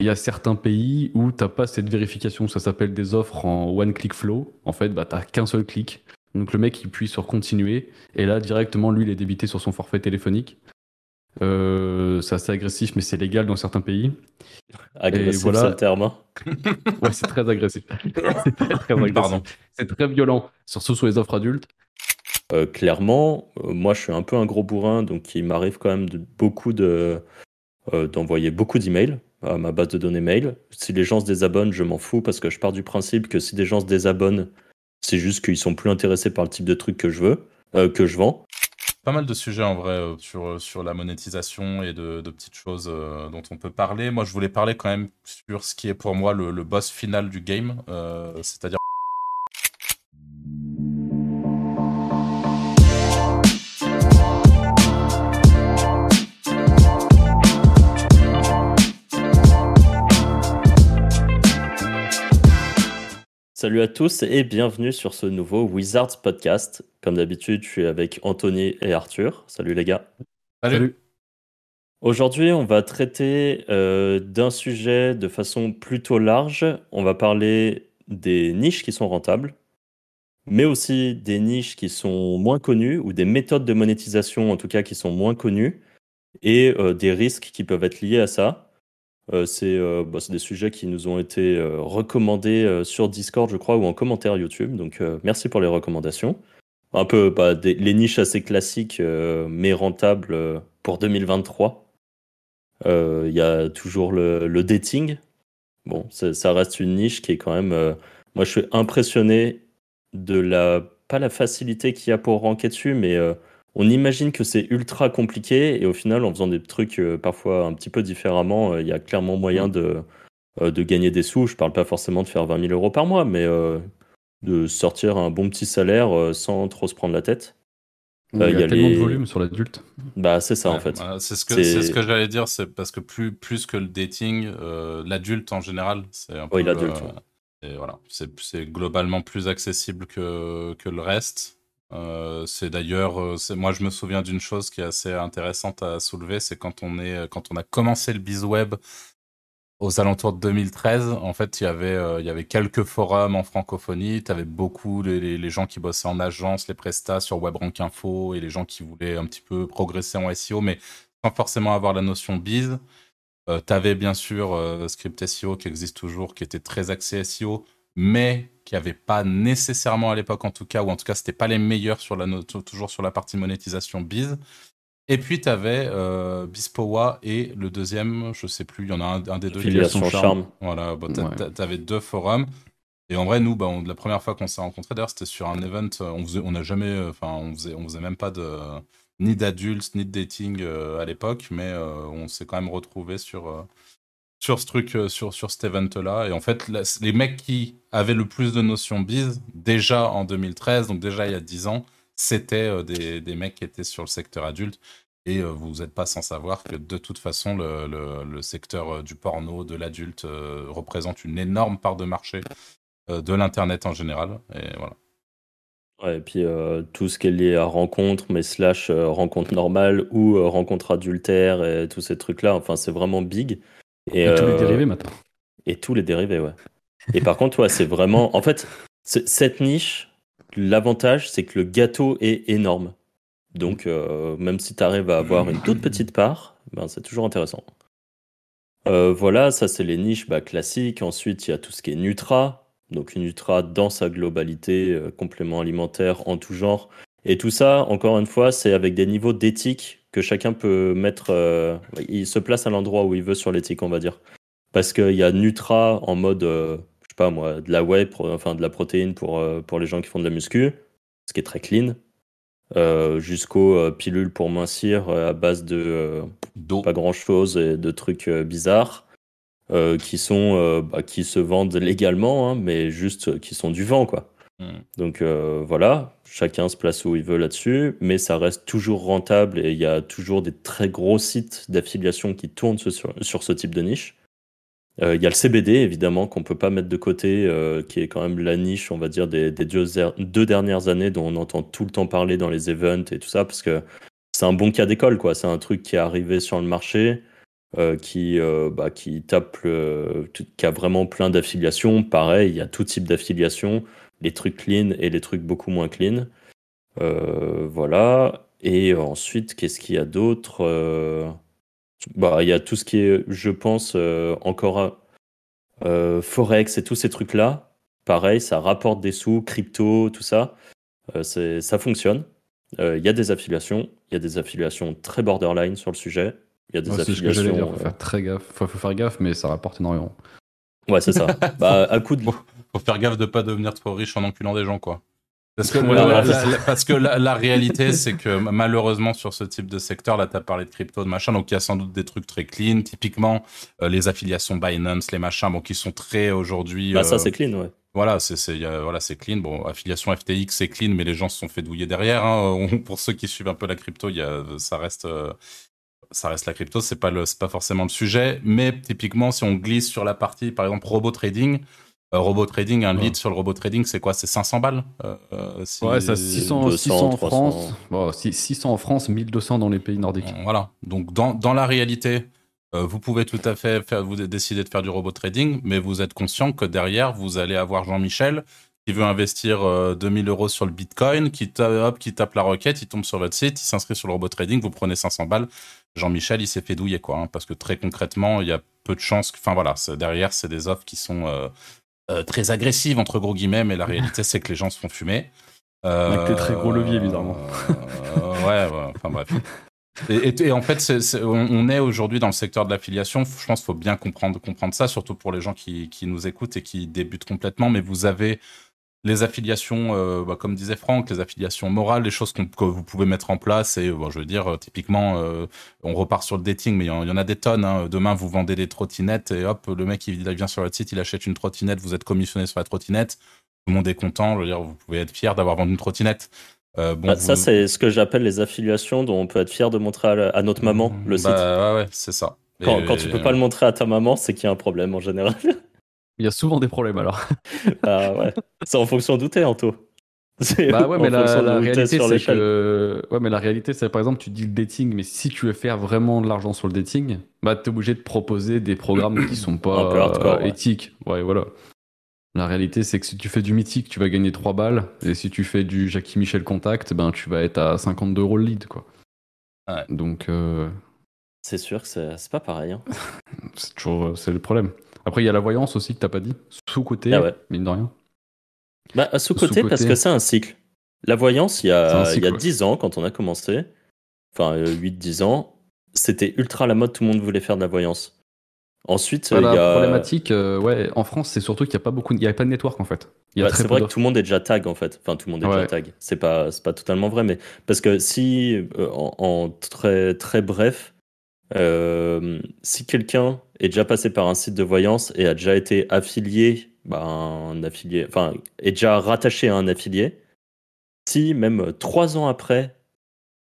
Il y a certains pays où t'as pas cette vérification, ça s'appelle des offres en one click flow. En fait, bah t'as qu'un seul clic. Donc le mec il appuie sur continuer et là directement lui il est débité sur son forfait téléphonique. Euh, c'est assez agressif mais c'est légal dans certains pays. Agressif, voilà. c'est le terme. Hein. ouais, c'est très agressif. c'est très, très agressif. C'est très violent, surtout sur les offres adultes. Euh, clairement, euh, moi je suis un peu un gros bourrin, donc il m'arrive quand même de, beaucoup de, d'envoyer beaucoup d'emails à ma base de données mail. Si les gens se désabonnent, je m'en fous parce que je pars du principe que si des gens se désabonnent, c'est juste qu'ils sont plus intéressés par le type de truc que je veux, euh, que je vends. Pas mal de sujets en vrai euh, sur, euh, sur la monétisation et de, petites choses dont on peut parler. Moi, je voulais parler quand même sur ce qui est pour moi le, le boss final du game, c'est-à-dire Salut à tous et bienvenue sur ce nouveau Wizards Podcast. Comme d'habitude, je suis avec Anthony et Arthur. Salut les gars. Salut. Aujourd'hui, on va traiter euh, d'un sujet de façon plutôt large. On va parler des niches qui sont rentables, mais aussi des niches qui sont moins connues ou des méthodes de monétisation en tout cas qui sont moins connues et euh, des risques qui peuvent être liés à ça. Euh, euh, bah, c'est des sujets qui nous ont été euh, recommandés sur Discord, je crois, ou en commentaire YouTube. Donc, merci pour les recommandations. Un peu bah, les niches assez classiques, mais rentables pour 2023. Il y a toujours le, dating. Bon, ça reste une niche qui est quand même. moi, je suis impressionné de la. Pas la facilité qu'il y a pour ranker dessus, mais on imagine que c'est ultra compliqué et au final, en faisant des trucs euh, parfois un petit peu différemment, euh, il y a clairement moyen mm. de, euh, de gagner des sous. Je parle pas forcément de faire 20 000 euros par mois, mais de sortir un bon petit salaire sans trop se prendre la tête. Il y a, tellement de volume sur l'adulte. Bah, c'est ça en fait. c'est ce que, ce que j'allais dire, c'est parce que plus, plus que le dating, l'adulte en général, c'est un peu. Oui, l'adulte. Et voilà, c'est globalement plus accessible que, que le reste. Euh, c'est d'ailleurs, euh, moi je me souviens d'une chose qui est assez intéressante à soulever, c'est quand on est, quand on a commencé le biz web aux alentours de 2013, en fait, il y avait, euh, il y avait quelques forums en francophonie. Tu avais beaucoup les, gens qui bossaient en agence, les prestats sur WebRank Info et les gens qui voulaient un petit peu progresser en SEO, mais sans forcément avoir la notion biz. Tu avais bien sûr Script SEO qui existe toujours, qui était très axé SEO, mais qui n'avaient pas nécessairement à l'époque en tout cas, ou en tout cas c'était pas les meilleurs sur la toujours sur la partie monétisation biz. Et puis tu avais euh, Bispowa et le deuxième, je sais plus, il y en a un, des deux qui est son charme. Voilà, bah, tu avais deux forums. Et en vrai, nous, bah, la première fois qu'on s'est rencontrés, d'ailleurs, c'était sur un event. On faisait, on n'a jamais, enfin, on faisait, on faisait même pas de ni d'adultes ni de dating euh, à l'époque, mais euh, on s'est quand même retrouvés sur sur ce truc, euh, sur, sur cet event-là. Et en fait, les mecs qui avaient le plus de notions biz, déjà en 2013, donc déjà il y a 10 ans, c'était euh, des, des, mecs qui étaient sur le secteur adulte. Et euh, vous n'êtes pas sans savoir que de toute façon, le, le, secteur du porno, de l'adulte, représente une énorme part de marché de l'Internet en général. Et voilà. Et puis tout ce qui est lié à rencontre, mais slash rencontre normale ou rencontre adultère et tous ces trucs-là, enfin c'est vraiment big. Et, tous les euh, dérivés maintenant. Et tous les dérivés, ouais. Et par contre, ouais, c'est vraiment. En fait, cette niche, l'avantage, c'est que le gâteau est énorme. Donc, euh, même si tu arrives à avoir une toute petite part, ben, c'est toujours intéressant. Euh, voilà, ça, c'est les niches bah, classiques. Ensuite, il y a tout ce qui est Nutra. Donc, une Nutra dans sa globalité, complément alimentaire en tout genre. Et tout ça, encore une fois, c'est avec des niveaux d'éthique que chacun peut mettre. Euh, il se place à l'endroit où il veut sur l'éthique, on va dire. Parce qu'il y a Nutra en mode, euh, je sais pas moi, de la whey, enfin de la protéine pour, euh, pour les gens qui font de la muscu, ce qui est très clean. jusqu'aux pilules pour mincir à base de pas grand chose et de trucs bizarres qui sont bah, qui se vendent légalement hein, mais juste qui sont du vent quoi. Donc euh, voilà, chacun se place où il veut là-dessus, mais ça reste toujours rentable et il y a toujours des très gros sites d'affiliation qui tournent sur, ce type de niche. Euh, il y a le CBD évidemment qu'on peut pas mettre de côté, euh, qui est quand même la niche, on va dire, des, deux, dernières années dont on entend tout le temps parler dans les events et tout ça, parce que c'est un bon cas d'école, quoi. C'est un truc qui est arrivé sur le marché. qui, bah, qui tape, qui a vraiment plein d'affiliations. Pareil, il y a tout type d'affiliations, les trucs clean et les trucs beaucoup moins clean. voilà. Et ensuite, qu'est-ce qu'il y a d'autre bah, Il y a tout ce qui est, je pense, encore Forex et tous ces trucs-là. Pareil, ça rapporte des sous, crypto, tout ça. ça fonctionne. Il y a des affiliations. Il y a des affiliations très borderline sur le sujet. Il y a des affiliations. Il faut faire très gaffe. Faut, faut, faire gaffe, mais ça rapporte énormément. Ouais, c'est ça. bah, à coup de. Faut, faire gaffe de pas devenir trop riche en enculant des gens, quoi. Parce que, la, parce que la, réalité, c'est que malheureusement, sur ce type de secteur, là, tu as parlé de crypto, de machin, donc il y a sans doute des trucs très clean. Typiquement, euh, les affiliations Binance, les machins, bon, qui sont très aujourd'hui. Bah, ça, euh, c'est clean, ouais. Voilà, c'est voilà, c'est clean. Bon, affiliation FTX, c'est clean, mais les gens se sont fait douiller derrière. Hein. Pour ceux qui suivent un peu la crypto, y a, ça reste. Euh, ça reste la crypto, c'est pas le, pas forcément le sujet, mais typiquement si on glisse sur la partie par exemple robot trading, euh, robot trading, un lead sur le robot trading, c'est quoi? C'est 500 balles? Euh, euh Ouais, ça 600, 600 en France. Bon, 600 en France, 1200 dans les pays nordiques. Voilà. Donc dans, dans la réalité, euh, vous pouvez tout à fait faire, vous décider de faire du robot trading, mais vous êtes conscient que derrière, vous allez avoir Jean-Michel qui veut investir 2000 euros sur le Bitcoin, qui, hop, qui tape la requête, il tombe sur votre site, il s'inscrit sur le robot trading, vous prenez 500 balles. Jean-Michel, il s'est fait douiller, quoi. Hein, parce que très concrètement, il y a peu de chances. Enfin voilà, derrière, c'est des offres qui sont euh, très agressive, entre gros guillemets, mais la réalité, c'est que les gens se font fumer. Avec des très gros leviers, évidemment. Euh, ouais, ouais, enfin bref. Et, en fait, on, est aujourd'hui dans le secteur de l'affiliation. Je pense qu'il faut bien comprendre, comprendre ça, surtout pour les gens qui, qui, nous écoutent et qui débutent complètement. Mais vous avez les affiliations, euh, bah, comme disait Franck, les affiliations morales, les choses que vous pouvez mettre en place. Et bon, je veux dire, euh, typiquement, euh, on repart sur le dating, mais il y, en a des tonnes. Hein. Demain, vous vendez des trottinettes et hop, le mec, il, vient sur votre site, il achète une trottinette, vous êtes commissionné sur la trottinette. Tout le monde est content. Je veux dire, vous pouvez être fier d'avoir vendu une trottinette. bon, bah, Ça, c'est ce que j'appelle les affiliations dont on peut être fier de montrer à, notre maman le bah, site. Ouais, ouais, c'est ça. Quand, quand tu peux pas le montrer à ta maman, c'est qu'il y a un problème en général. Il y a souvent des problèmes alors. ah ouais. C'est en fonction d'où t'es, Anto. Bah ouais, mais la, réalité, c'est que. Ouais, mais la réalité, c'est par exemple, tu dis le dating, mais si tu veux faire vraiment de l'argent sur le dating, bah t'es obligé de proposer des programmes qui sont pas éthiques. Ouais. voilà. La réalité, c'est que si tu fais du mythique, tu vas gagner 3 balles, et si tu fais du Jackie Michel Contact, ben tu vas être à 52 euros le lead, quoi. Ouais. Donc. Euh, c'est sûr que c'est pas pareil. Hein. c'est toujours c'est le problème. Après, il y a la voyance aussi que t'as pas dit. Sous-côté, ah mine de rien. Bah, sous-côté, parce que c'est un cycle. La voyance, il y a, il y a 10 ans, quand on a commencé, enfin 8-10 euh, ans, c'était ultra la mode, tout le monde voulait faire de la voyance. Ensuite, il y a... problématique, euh, ouais, en France, c'est surtout qu'il n'y a pas beaucoup, il y a pas de network en fait. c'est vrai que tout le monde est déjà tag en fait. Enfin, tout le monde est déjà tag. C'est pas, c'est pas totalement vrai, mais parce que si, euh, en, très très bref, si quelqu'un est déjà passé par un site de voyance et a déjà été affilié, bah, un affilié, enfin, est déjà rattaché à un affilié, si même trois ans après,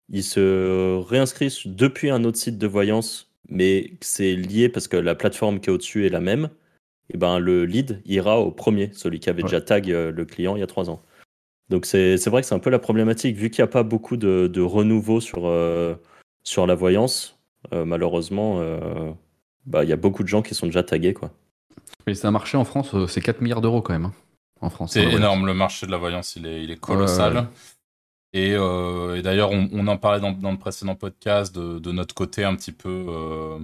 il se réinscrit depuis un autre site de voyance, mais c'est lié parce que la plateforme qui est au-dessus est la même, et ben le lead ira au premier, celui qui avait déjà tag euh, le client il y a trois ans. Donc c'est vrai que c'est un peu la problématique, vu qu'il n'y a pas beaucoup de, de renouveau sur, euh, sur la voyance, euh, malheureusement, bah, il y a beaucoup de gens qui sont déjà tagués. Quoi. Mais c'est un marché en France, euh, c'est 4 milliards d'euros quand même. Hein, en France. C'est énorme, le marché de la voyance, il est, il est colossal. Euh, et, d'ailleurs, on, en parlait dans, le précédent podcast de, notre côté un petit peu euh,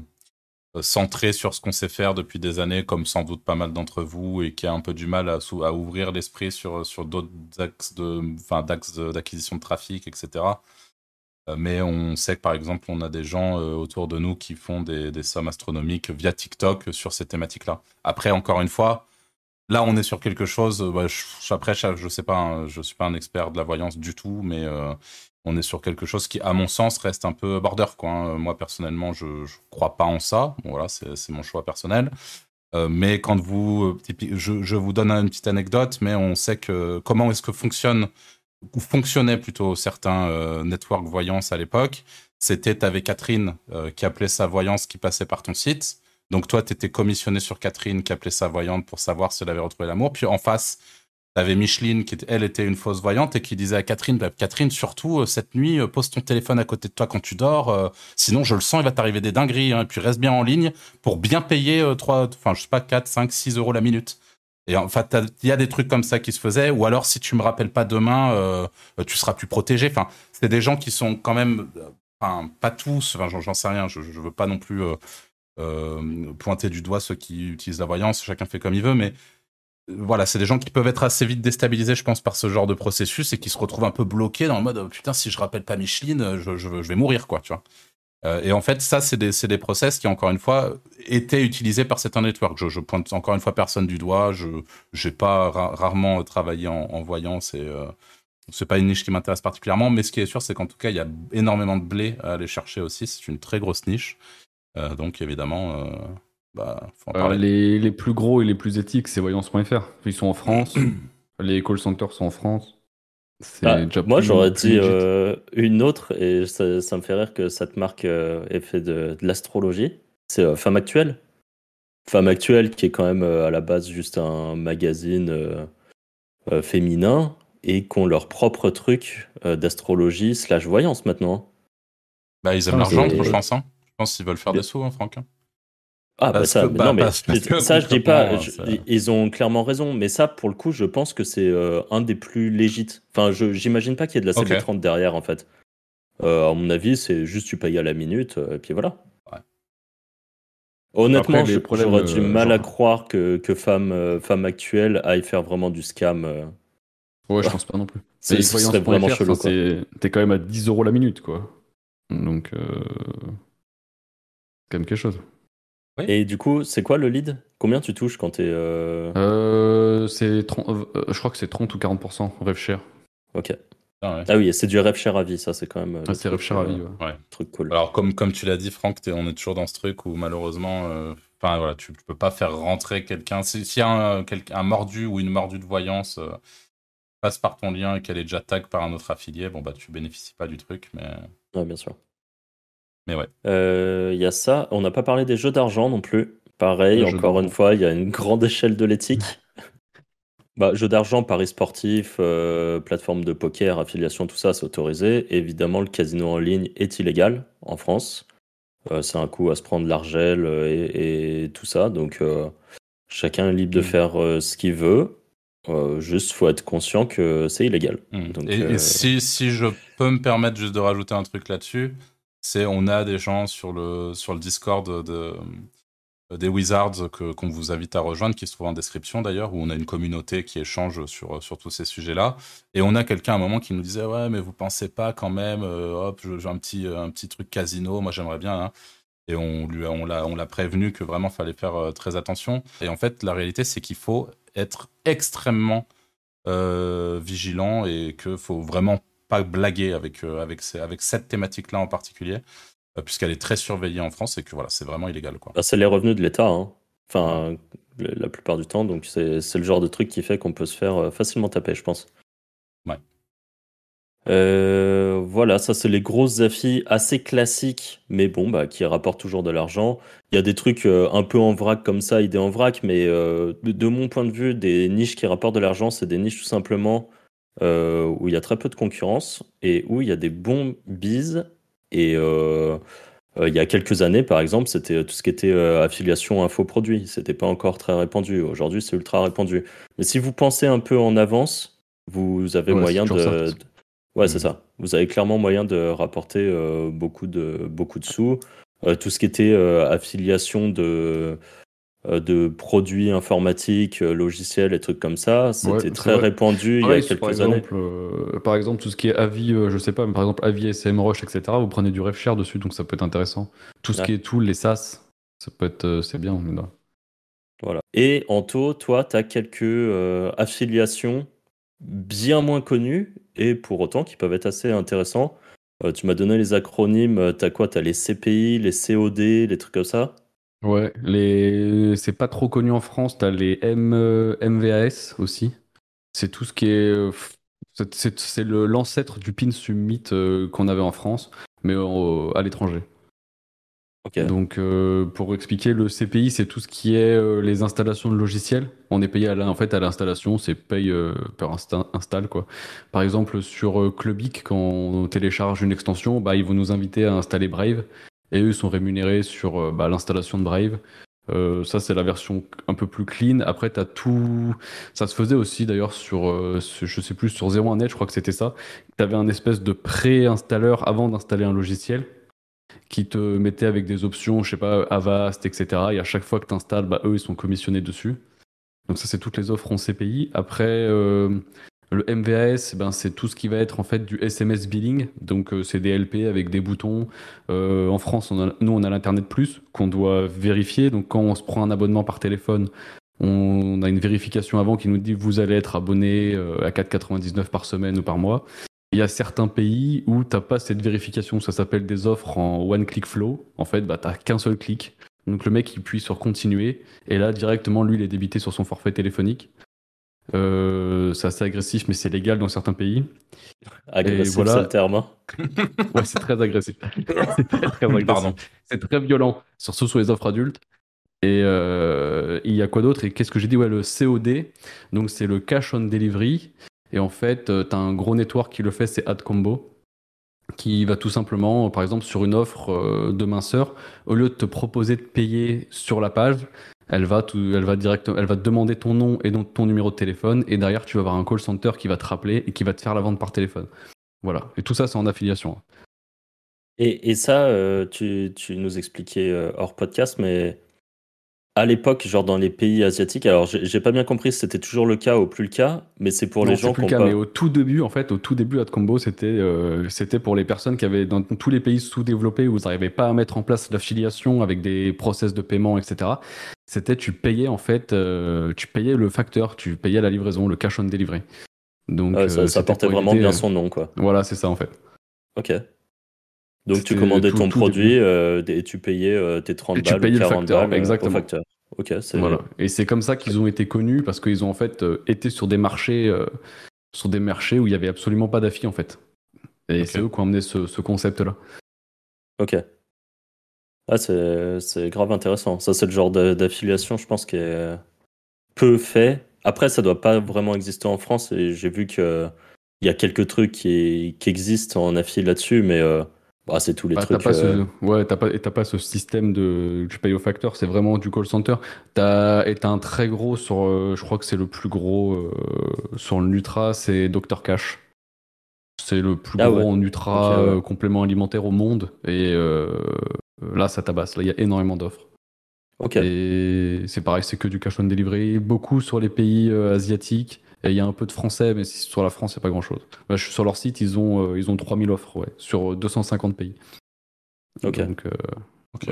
centré sur ce qu'on sait faire depuis des années, comme sans doute pas mal d'entre vous, et qui a un peu du mal à, à ouvrir l'esprit sur, sur d'autres axes d'acquisition de, de trafic, etc. Euh, mais on sait que par exemple, on a des gens euh, autour de nous qui font des, sommes astronomiques via TikTok sur ces thématiques-là. Après, encore une fois, là, on est sur quelque chose. Euh, bah, je, après, je, sais pas, hein, je suis pas un expert de la voyance du tout, mais on est sur quelque chose qui, à mon sens, reste un peu border. Hein. Moi, personnellement, je, ne crois pas en ça. Voilà, c'est mon choix personnel. mais quand vous, je, je, vous donne une petite anecdote, mais on sait que comment est-ce que fonctionne ou fonctionnaient plutôt certains euh, networks voyance à l'époque, c'était tu avais Catherine euh, qui appelait sa voyance qui passait par ton site. Donc toi, tu étais commissionné sur Catherine qui appelait sa voyante pour savoir si elle avait retrouvé l'amour. Puis en face, T'avais Micheline qui, elle, était une fausse voyante et qui disait à Catherine, bah, Catherine, surtout euh, cette nuit, euh, pose ton téléphone à côté de toi quand tu dors, sinon je le sens, il va t'arriver des dingueries. Hein, et puis reste bien en ligne pour bien payer trois, enfin je sais pas 4, 5, 6 euros la minute. Et en fait, il y a des trucs comme ça qui se faisaient. Ou alors, si tu me rappelles pas demain, tu seras plus protégé. Enfin, c'est des gens qui sont quand même, enfin pas tous. Enfin, j'en sais rien. Je, je veux pas non plus pointer du doigt ceux qui utilisent la voyance. Chacun fait comme il veut, mais voilà, c'est des gens qui peuvent être assez vite déstabilisés, je pense, par ce genre de processus et qui se retrouvent un peu bloqués dans le mode oh, putain, si je rappelle pas Micheline, je, je, vais mourir, quoi, tu vois. Euh, et en fait, ça, c'est des, des, process qui, encore une fois, étaient utilisés par certains networks. Je, je pointe encore une fois personne du doigt. Je n'ai pas rarement travaillé en, en voyance et euh, c'est pas une niche qui m'intéresse particulièrement. Mais ce qui est sûr, c'est qu'en tout cas, il y a énormément de blé à aller chercher aussi. C'est une très grosse niche. Euh, donc, évidemment, euh, bah, euh, les, les, plus gros et les plus éthiques, c'est voyance.fr. Ils sont en France. les call centers sont en France. Bah, moi, j'aurais dit euh, une autre, et ça, me fait rire que cette marque euh, ait fait de, l'astrologie. C'est Femme Actuelle. Femme Actuelle, qui est quand même à la base juste un magazine féminin, et qui ont leur propre truc d'astrologie slash voyance maintenant. Bah, ils aiment l'argent, je pense. Hein. Je pense qu'ils veulent faire des sous, hein, Franck. Hein. Ah, bah ça, non, mais ça, je dis pas. Ils ont clairement raison, mais ça, pour le coup, je pense que c'est euh, un des plus légites. Enfin, j'imagine pas qu'il y ait de la CB30 derrière, en fait. Euh, à mon avis, c'est juste tu payes à la minute, euh, et puis voilà. Honnêtement, j'aurais du mal à croire que, que femme, femme actuelle aille faire vraiment du scam. Ouais, je pense pas non plus. C'est vraiment chelou. T'es quand même à 10 euros la minute, quoi. Donc, c'est quand même quelque chose. Et du coup, c'est quoi le lead? Combien tu touches quand tu es. Euh... Euh, c'est 30, euh, je crois que c'est 30 ou 40% rev share. Ok. Ah, ah oui, c'est du rev share à vie, ça c'est quand même. Ah, c'est rev share à vie, ouais. ouais. Truc cool. Alors, comme, comme tu l'as dit, Franck, on est toujours dans ce truc où malheureusement, euh, enfin voilà, tu, peux pas faire rentrer quelqu'un. S'il y a un, un, mordu ou une mordue de voyance passe par ton lien et qu'elle est déjà tag par un autre affilié, bon bah tu bénéficies pas du truc, mais. Ouais, bien sûr. Mais ouais. Il euh, y a ça. On n'a pas parlé des jeux d'argent non plus. Pareil, encore une fois, il y a une grande échelle de l'éthique. bah, jeux d'argent, paris sportif, euh, plateforme de poker, affiliation, tout ça, c'est autorisé. évidemment, le casino en ligne est illégal en France. Euh, c'est un coup à se prendre l'argel et, tout ça. Donc, chacun est libre de mm. faire ce qu'il veut. juste, faut être conscient que c'est illégal. Mm. et, si, si, je peux me permettre juste de rajouter un truc là-dessus, c'est on a des gens sur le, sur le Discord de, des Wizards que, qu'on vous invite à rejoindre, qui se trouve en description d'ailleurs, où on a une communauté qui échange sur, sur tous ces sujets-là. Et on a quelqu'un à un moment qui nous disait Ouais, mais vous pensez pas quand même, euh, hop, j'ai un petit, un petit truc casino, moi j'aimerais bien. Hein. Et on, lui, on, l'a, on l'a prévenu que vraiment fallait faire euh, très attention. Et en fait, la réalité, c'est qu'il faut être extrêmement euh, vigilant et qu'il faut vraiment pas blaguer avec, euh, avec, avec cette thématique-là en particulier, euh, puisqu'elle est très surveillée en France et que voilà, c'est vraiment illégal. Quoi. Bah, c'est les revenus de l'État, hein. enfin, la plupart du temps, donc c'est, le genre de truc qui fait qu'on peut se faire euh, facilement taper, je pense. Ouais. voilà, ça c'est les grosses affis assez classiques, mais bon, bah, qui rapportent toujours de l'argent. Il y a des trucs un peu en vrac comme ça, idées en vrac, mais de, mon point de vue, des niches qui rapportent de l'argent, c'est des niches tout simplement euh, où il y a très peu de concurrence et où il y a des bons bises. Et euh, euh, il y a quelques années, par exemple, c'était tout ce qui était affiliation infoproduit. C'était pas encore très répandu. Aujourd'hui, c'est ultra répandu. Mais si vous pensez un peu en avance, vous avez moyen de, Ouais, c'est mmh. ça. Vous avez clairement moyen de rapporter beaucoup, de, beaucoup de sous. tout ce qui était affiliation de, de produits informatiques, euh, logiciels et trucs comme ça. C'était très répandu il y a quelques par exemple, années. Euh, par exemple, tout ce qui est avis, je sais pas, mais par exemple avis SMrush, etc. Vous prenez du RefShare dessus, donc ça peut être intéressant. Tout ce qui est tool, les SaaS, ça peut être, c'est bien. Voilà. Et Anto, toi, tu as quelques affiliations bien moins connues et pour autant qui peuvent être assez intéressants. tu m'as donné les acronymes. Tu as quoi? Tu as les CPI, les COD, les trucs comme ça? Ouais, les... c'est pas trop connu en France. T'as les M... Euh, MVAS aussi. C'est tout ce qui est. Euh, c'est l'ancêtre du pin summit euh, qu'on avait en France, mais à l'étranger. Ok. Donc, euh, pour expliquer, le CPI, c'est tout ce qui est euh, les installations de logiciels. On est payé à la- en fait à l'installation, c'est paye euh, par insta- install quoi. Par exemple, sur Clubic, quand on télécharge une extension, bah, ils vont nous inviter à installer Brave et eux sont rémunérés sur euh, bah, l'installation de Brave. Euh, ça, c'est la version un peu plus clean. Après, t'as tout. Ça se faisait aussi d'ailleurs sur, euh, je sais plus, sur 01net, je crois que c'était ça. T'avais un espèce de pré-installeur avant d'installer un logiciel qui te mettait avec des options, je sais pas, Avast, etc. Et à chaque fois que tu installes, bah, eux, ils sont commissionnés dessus. Donc ça, c'est toutes les offres en CPI. Après, euh, le MVAS, ben, c'est tout ce qui va être en fait du SMS billing. Donc euh, c'est des LP avec des boutons. Euh, en France, nous, on a l'Internet Plus qu'on doit vérifier. Donc quand on se prend un abonnement par téléphone, on a une vérification avant qui nous dit vous allez être abonné euh, à 4,99 par semaine ou par mois. Il y a certains pays où t'as pas cette vérification, ça s'appelle des offres en one click flow. En fait, bah, t'as qu'un seul clic. Donc le mec il appuie sur continuer et là directement lui il est débité sur son forfait téléphonique. Euh, c'est assez agressif mais c'est légal dans certains pays. Agressif, voilà. c'est le terme. hein. Ouais, c'est très agressif. c'est très, très agressif. Pardon. C'est très violent, surtout sur les offres adultes. Et euh, il y a quoi d'autre? Et qu'est-ce que j'ai dit? Ouais, le COD. Donc, c'est le cash on delivery. Et en fait, tu as un gros network qui le fait, c'est AdCombo. Qui va tout simplement, par exemple, sur une offre euh, de minceur, au lieu de te proposer de payer sur la page, elle va, demander ton nom et donc ton numéro de téléphone. Et derrière, tu vas avoir un call center qui va te rappeler et qui va te faire la vente par téléphone. Voilà. Et tout ça, c'est en affiliation. Et, et ça, euh, tu, tu nous expliquais euh, hors podcast, mais à l'époque, genre dans les pays asiatiques, alors j'ai pas bien compris si c'était toujours le cas ou plus le cas, mais c'est pour Non, les gens plus qui le ont cas, pas. mais au tout début, en fait, au tout début, AdCombo, c'était euh, c'était pour les personnes qui avaient dans tous les pays sous-développés où ils n'arrivaient pas à mettre en place l'affiliation avec des process de paiement, etc. C'était tu payais en fait, euh, tu payais le facteur, tu payais la livraison, le cash on delivery. Donc Ouais, ça, euh, ça portait vraiment bien son nom, quoi. Voilà, c'est ça en fait. Ok. Donc tu commandais tout- ton tout produit euh, et tu payais euh, tes 30 Et tu balles payais ou le 40 facteur, balles euh, exactement. au facteur. Ok, c'est Voilà. Et c'est comme ça qu'ils ont été connus parce qu'ils ont en fait euh, été sur des marchés, sur des marchés où il y avait absolument pas d'affi en fait. Et c'est eux qui ont amené ce, ce concept-là. Ok. Ah, c'est grave intéressant. Ça, c'est le genre d'affiliation, je pense, qui est peu fait. Après, ça doit pas vraiment exister en France et j'ai vu que il y a quelques trucs qui, qui existent en affilié là-dessus, mais bah, c'est tous les Bah, t'as trucs. pas euh, ce, ouais, t'as pas, pas ce système de, tu payes au facteur, c'est vraiment du call center. T'as, et un très gros sur, euh, je crois que c'est le plus gros euh, sur le Nutra, c'est Dr Cash. C'est le plus Ah gros ouais. en Nutra ouais. euh, complément alimentaire au monde. Et euh, là, ça tabasse. Là, il y a énormément d'offres. Ok. Et c'est pareil, c'est que du cash on delivery. Beaucoup sur les pays euh, asiatiques. Et il y a un peu de français, mais sur la France, c'est pas grand chose. je suis sur leur site, ils ont, euh, ils ont 3000 offres, ouais, sur 250 pays. Ok. Donc, euh, Ok.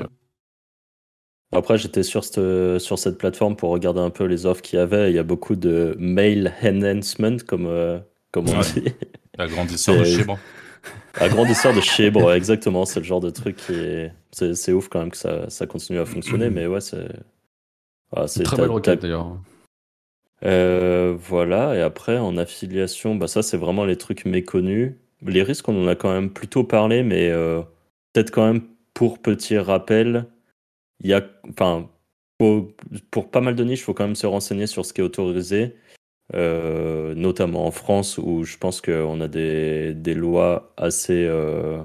Après, j'étais sur cette, sur cette plateforme pour regarder un peu les offres qu'il y avait. Il y a beaucoup de mail enhancement, comme, euh, comme on Ouais. dit. L'agrandisseur de chibre. Agrandisseur de chibre, ouais, exactement. C'est le genre de truc qui est. C'est ouf quand même que ça, ça continue à fonctionner, mais ouais, c'est. voilà, c'est une très belle requête d'ailleurs. Euh, voilà, et après en affiliation, bah ça c'est vraiment les trucs méconnus. Les risques, on en a quand même plutôt parlé, mais euh, peut-être quand même pour petit rappel, il y a, enfin, pour pas mal de niches, faut quand même se renseigner sur ce qui est autorisé, euh, notamment en France où je pense qu'on a des, des lois assez. euh,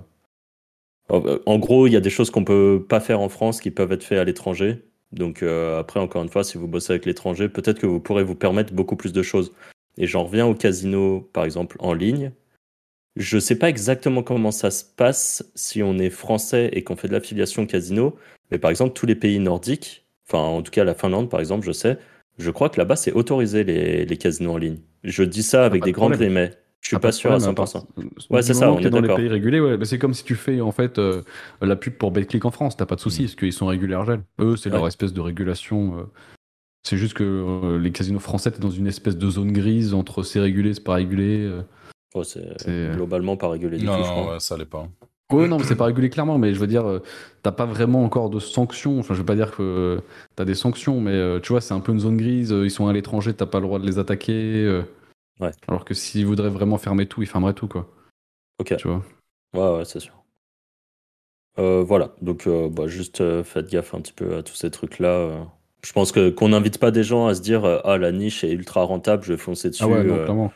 en- gros, il y a des choses qu'on peut pas faire en France qui peuvent être faites à l'étranger. Donc euh, après, encore une fois, si vous bossez avec l'étranger, peut-être que vous pourrez vous permettre beaucoup plus de choses. Et j'en reviens au casino, par exemple, en ligne. Je sais pas exactement comment ça se passe si on est français et qu'on fait de l'affiliation casino, mais par exemple, tous les pays nordiques, enfin en tout cas la Finlande, par exemple, je sais, je crois que là-bas, c'est autorisé les, les casinos en ligne. Je dis ça avec pas des de grands guillemets. Je suis Ah, pas sûr à problème, 100%. part- Ouais, c'est ça, on est dans les pays régulés, ouais, bah, c'est comme si tu fais en fait euh, la pub pour BetClick en France, t'as pas de souci, Mm. parce qu'ils sont régulés RGEL. Eux, c'est leur espèce de régulation. euh, c'est juste que euh, les casinos français, t'es dans une espèce de zone grise entre c'est régulé, c'est pas régulé. euh. Oh, c'est globalement pas régulé du Non, tout, je non, crois. ouais, ça l'est pas. Ouais, non, mais c'est pas régulé clairement, mais je veux dire, euh, t'as pas vraiment encore de sanctions. Enfin, je veux pas dire que euh, t'as des sanctions, mais euh, tu vois, c'est un peu une zone grise. Ils sont à l'étranger, t'as pas le droit de les attaquer. Ouais. Alors que s'ils voudraient vraiment fermer tout, ils fermeraient tout, quoi. Ok. Tu vois. Ouais, ouais, c'est sûr. Euh, voilà, donc euh, bah, juste euh, faites gaffe un petit peu à tous ces trucs-là. euh. Je pense que qu'on n'invite pas des gens à se dire ah la niche est ultra rentable, je vais foncer dessus. Ah ouais, non, clairement.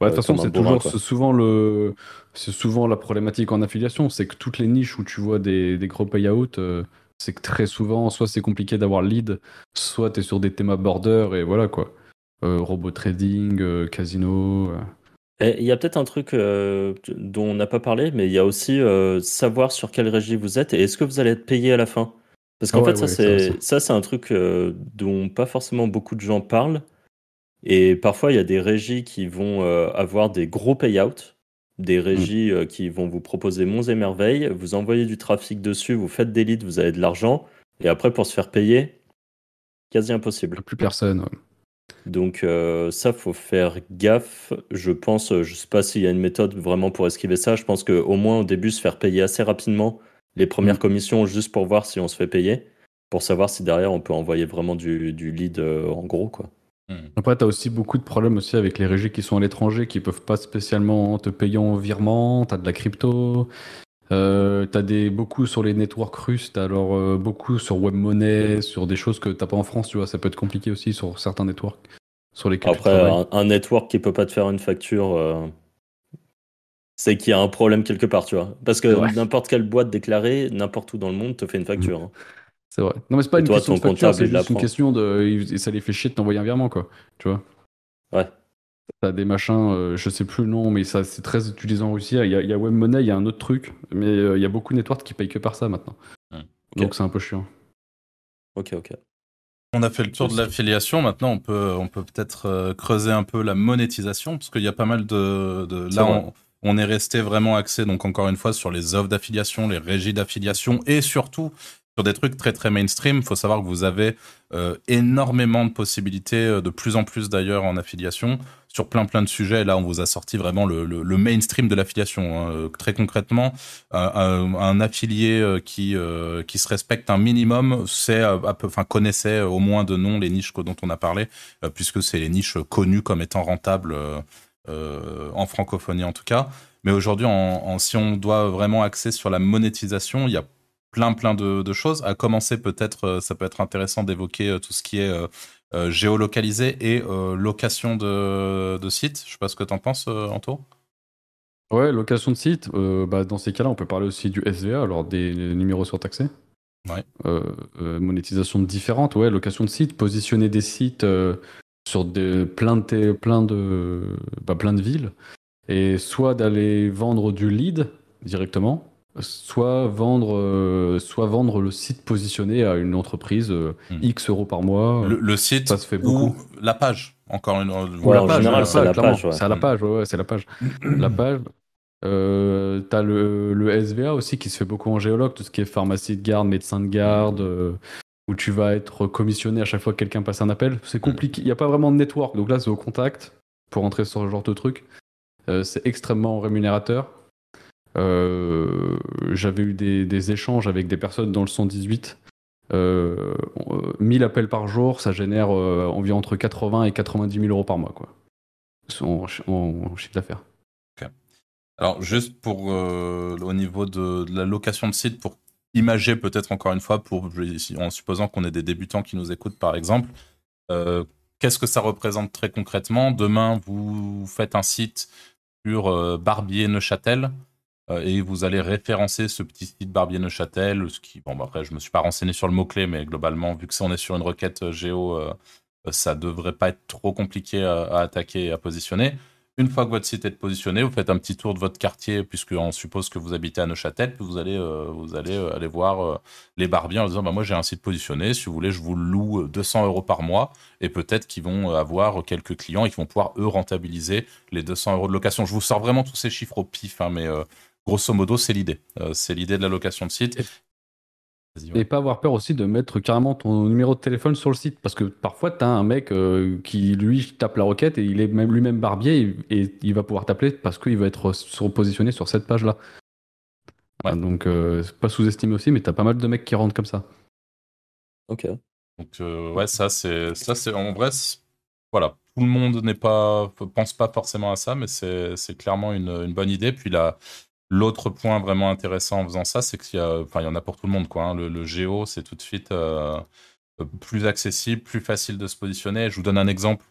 Ouais, de toute façon, c'est toujours, souvent le, c'est souvent la problématique en affiliation, c'est que toutes les niches où tu vois des, des gros payouts, c'est que très souvent, soit c'est compliqué d'avoir le lead, soit t'es sur des thèmes border et voilà quoi. Euh, robot trading, euh, casino. euh. Il y a peut-être un truc euh, dont on n'a pas parlé, mais il y a aussi euh, savoir sur quelle régie vous êtes et est-ce que vous allez être payé à la fin. Parce qu'en Ah ouais, fait, ça, ouais, c'est aussi. ça, c'est un truc euh, dont pas forcément beaucoup de gens parlent. Et parfois, il y a des régies qui vont avoir des gros payouts, des régies euh, qui vont vous proposer monts et merveilles, vous envoyez du trafic dessus, vous faites des leads, vous avez de l'argent, et après, pour se faire payer, quasi impossible. Plus personne. ouais. Donc euh, ça, faut faire gaffe. Je pense, je sais pas s'il y a une méthode vraiment pour esquiver ça. Je pense qu'au moins au début, se faire payer assez rapidement les premières Mm. commissions juste pour voir si on se fait payer, pour savoir si derrière on peut envoyer vraiment du, du lead euh, en gros quoi. Hmm. Après, t'as aussi beaucoup de problèmes aussi avec les régies qui sont à l'étranger, qui peuvent pas spécialement te payer en virement. T'as de la crypto. Euh, t'as des beaucoup sur les networks russes, t'as alors euh, beaucoup sur WebMoney, sur des choses que t'as pas en France, tu vois, ça peut être compliqué aussi sur certains networks sur lesquels Après, un, un network qui peut pas te faire une facture, euh, c'est qu'il y a un problème quelque part, tu vois. Parce que Ouais. n'importe quelle boîte déclarée, n'importe où dans le monde, te fait une facture. hein. C'est vrai. Non, mais c'est pas Et une toi, question de facture, c'est juste une question de. Ça les fait chier de t'envoyer un virement, quoi. Tu vois Ouais. T'as des machins, euh, je sais plus le nom, mais ça c'est très utilisé en Russie. Il y a, il y a WebMoney, il y a un autre truc, mais euh, il y a beaucoup de networks qui payent que par ça maintenant. Donc c'est un peu chiant. Ok, ok. On a fait le tour de l'affiliation. Maintenant, on peut, on peut peut-être euh, creuser un peu la monétisation, parce qu'il y a pas mal de. de- là, on, on est resté vraiment axé, donc encore une fois, sur les offres d'affiliation, les régies d'affiliation, et surtout sur des trucs très très mainstream. Faut savoir que vous avez euh, énormément de possibilités, euh, de plus en plus d'ailleurs en affiliation, sur plein plein de sujets. Là, on vous a sorti vraiment le, le- mainstream de l'affiliation. hein. Euh, Très concrètement, un, affilié qui, euh, qui se respecte un minimum, c'est, enfin, connaissait au moins de nom les niches dont on a parlé, puisque c'est les niches connues comme étant rentables en francophonie en tout cas. Mais aujourd'hui, si on doit vraiment axer sur la monétisation, il y a plein plein de, de choses. À commencer peut-être, euh, ça peut être intéressant d'évoquer euh, tout ce qui est euh, géolocalisé et euh, location de, de sites. Je sais pas ce que tu en penses, Anto. Ouais, location de site, euh, bah, dans ces cas-là, on peut parler aussi du SVA, alors des numéros surtaxés. Ouais. Monétisation différente, ouais, location de site, positionner des sites sur des, plein, de, plein, de, bah, plein de villes, et soit d'aller vendre du lead directement, soit vendre, euh, soit vendre le site positionné à une entreprise euh, Hmm. X euros par mois. Le, le site ça se fait ou beaucoup. la page. Encore une. Ou Ouais, la en page, général, c'est la page, ouais. C'est à la page, ouais, ouais, c'est la page. la page. Euh, t'as le, le SVA aussi qui se fait beaucoup en géologue, tout ce qui est pharmacie de garde, médecin de garde, euh, où tu vas être commissionné à chaque fois que quelqu'un passe un appel. C'est compliqué, il n'y a pas vraiment de network, donc là c'est au contact pour entrer sur ce genre de truc. Euh, c'est extrêmement rémunérateur. Euh, J'avais eu des, échanges avec des personnes dans le 118. Euh, euh, 1000 appels par jour, ça génère euh, environ entre 80 et 90 000 euros par mois, quoi. En, chiffre d'affaires. Alors, juste pour euh, au niveau de, la location de site, pour imager peut-être encore une fois, pour, en supposant qu'on ait des débutants qui nous écoutent par exemple, euh, qu'est-ce que ça représente très concrètement? Demain, vous faites un site sur euh, Barbier-Neuchâtel euh, et vous allez référencer ce petit site Barbier-Neuchâtel. Ce qui, bon, bah, après, je me suis pas renseigné sur le mot-clé, mais globalement, vu que ça, on est sur une requête euh, géo, euh, ça devrait pas être trop compliqué à, attaquer et à positionner. Une fois que votre site est positionné, vous faites un petit tour de votre quartier, puisqu'on suppose que vous habitez à Neuchâtel, puis vous allez, euh, vous allez euh, aller voir euh, les barbiers en disant bah, Moi, j'ai un site positionné, si vous voulez, je vous loue euh, 200 euros par mois, et peut-être qu'ils vont avoir quelques clients et qu'ils vont pouvoir, eux, rentabiliser les 200 euros de location. Je vous sors vraiment tous ces chiffres au pif, hein, mais euh, grosso modo, c'est l'idée. Euh, c'est l'idée de la location de site. Et pas avoir peur aussi de mettre carrément ton numéro de téléphone sur le site. Parce que parfois, tu as un mec euh, qui, lui, tape la requête et il est même lui-même barbier et, et il va pouvoir t'appeler parce qu'il va être sur- positionné sur cette page-là. Ouais. Donc, euh, c'est pas sous-estimé aussi, mais tu as pas mal de mecs qui rentrent comme ça. Ok. Donc euh, ouais, ça c'est ça c'est en vrai voilà, tout le monde n'est pas pense pas forcément à ça, mais c'est c'est clairement une, une bonne idée. Puis la L'autre point vraiment intéressant en faisant ça, c'est qu'il y, a, enfin, il y en a pour tout le monde. Quoi, hein. le, géo, c'est tout de suite euh, plus accessible, plus facile de se positionner. Je vous donne un exemple.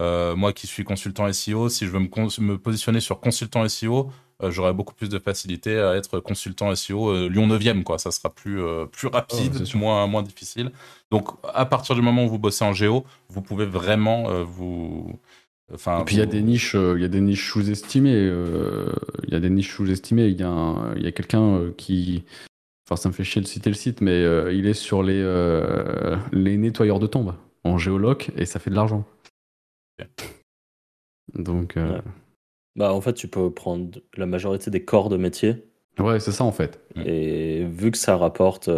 Euh, moi qui suis consultant SEO, si je veux me, me positionner sur consultant SEO, euh, j'aurai beaucoup plus de facilité à être consultant SEO Lyon 9e. Quoi. Ça sera plus, plus rapide, oh, moins, moins difficile. Donc à partir du moment où vous bossez en géo, vous pouvez vraiment vous et puis il y a des niches, euh, il y a des niches sous-estimées. Euh, il y a des niches sous-estimées. Il y a, il y a quelqu'un euh, qui, enfin ça me fait chier de citer le site, mais il est sur les les nettoyeurs de tombes en géoloc et ça fait de l'argent. Donc. Bah en fait tu peux prendre la majorité des corps de métier. Ouais c'est ça en fait. Et vu que ça rapporte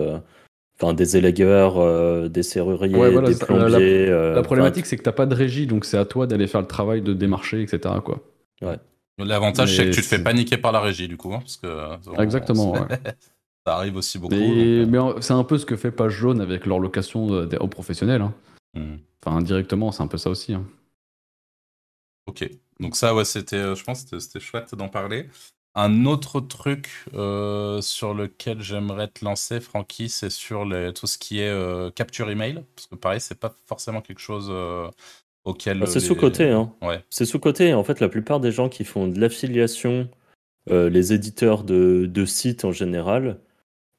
Enfin, des élégueurs, euh, des serruriers, des plombiers. La, euh, problématique, c'est que tu n'as pas de régie, donc c'est à toi d'aller faire le travail de démarcher, etc. Quoi. Ouais. L'avantage, c'est que tu te fais paniquer par la régie, du coup. Hein, parce que, Exactement. ça arrive aussi beaucoup. Mais c'est un peu ce que fait Page Jaune avec leur location aux professionnels. Hein. Hmm. Enfin, indirectement, c'est un peu ça aussi. Hein. Ok. Donc ça, ouais, c'était, euh, je pense que c'était chouette d'en parler. Un autre truc euh, sur lequel j'aimerais te lancer, Francky, c'est sur les, tout ce qui est euh, capture email. Parce que pareil, c'est pas forcément quelque chose euh, auquel. Bah, c'est sous-côté. Hein. Ouais. C'est sous-côté. En fait, la plupart des gens qui font de l'affiliation, les éditeurs de, de, sites en général,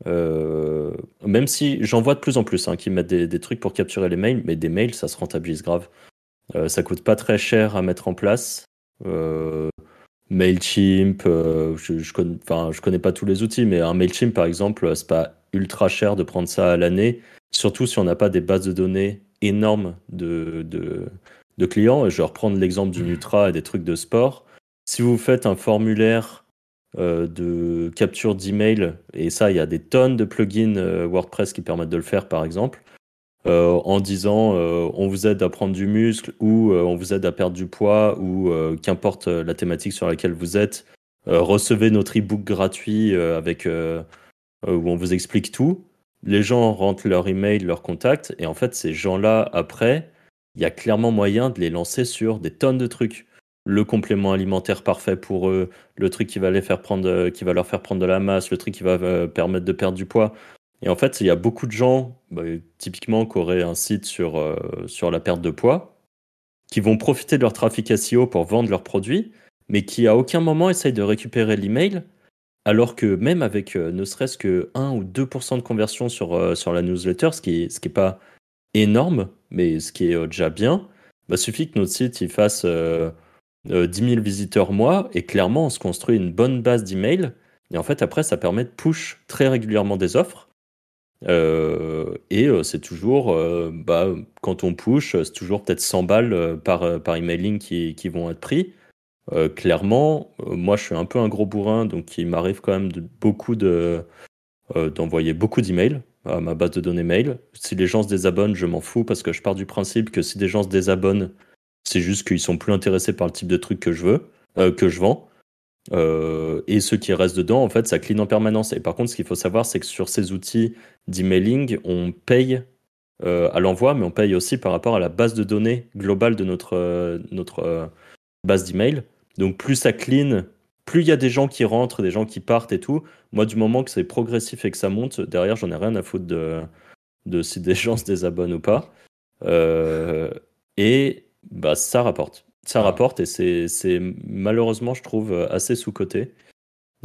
même si j'en vois de plus en plus hein, qui mettent des, des, trucs pour capturer les mails, mais des mails, ça se rentabilise grave. ça coûte pas très cher à mettre en place. Mailchimp, euh, je, je, connais, je connais pas tous les outils, mais un Mailchimp par exemple, c'est pas ultra cher de prendre ça à l'année, surtout si on n'a pas des bases de données énormes de, de, de clients. je vais reprendre l'exemple du Nutra et des trucs de sport. Si vous faites un formulaire euh, de capture d'email, et ça, il y a des tonnes de plugins euh, WordPress qui permettent de le faire par exemple, euh, en disant euh, on vous aide à prendre du muscle ou euh, on vous aide à perdre du poids ou qu'importe la thématique sur laquelle vous êtes, recevez notre e-book gratuit avec où on vous explique tout. Les gens rentrent leur email, leur contact et en fait ces gens-là après, il y a clairement moyen de les lancer sur des tonnes de trucs. Le complément alimentaire parfait pour eux, le truc qui va les faire prendre, qui va leur faire prendre de la masse, le truc qui va permettre de perdre du poids. Et en fait, il y a beaucoup de gens, bah, typiquement, qui auraient un site sur, euh, sur la perte de poids, qui vont profiter de leur trafic SEO pour vendre leurs produits, mais qui à aucun moment essayent de récupérer l'email, alors que même avec euh, ne serait-ce que 1 ou 2% de conversion sur, euh, sur la newsletter, ce qui n'est ce qui pas énorme, mais ce qui est déjà bien, bah, suffit que notre site il fasse 10 000 visiteurs mois, et clairement, on se construit une bonne base d'email. Et en fait, après, ça permet de push très régulièrement des offres euh, et euh, c'est toujours, euh, bah, quand on push, c'est toujours peut-être 100 balles par, par emailing qui, qui vont être pris. clairement, moi je suis un peu un gros bourrin, donc il m'arrive quand même de, beaucoup de, d'envoyer beaucoup d'emails à ma base de données mail. Si les gens se désabonnent, je m'en fous parce que je pars du principe que si des gens se désabonnent, c'est juste qu'ils sont plus intéressés par le type de truc que je veux, que je vends. Euh, et ceux qui restent dedans, en fait, ça clean en permanence. Et par contre, ce qu'il faut savoir, c'est que sur ces outils d'emailing, on paye euh, à l'envoi, mais on paye aussi par rapport à la base de données globale de notre, euh, notre base d'email. Donc plus ça clean, plus il y a des gens qui rentrent, des gens qui partent et tout. Moi, du moment que c'est progressif et que ça monte, derrière, j'en ai rien à foutre de, de si des gens se désabonnent ou pas. et bah, ça rapporte ça rapporte et c'est malheureusement, je trouve, assez sous-coté.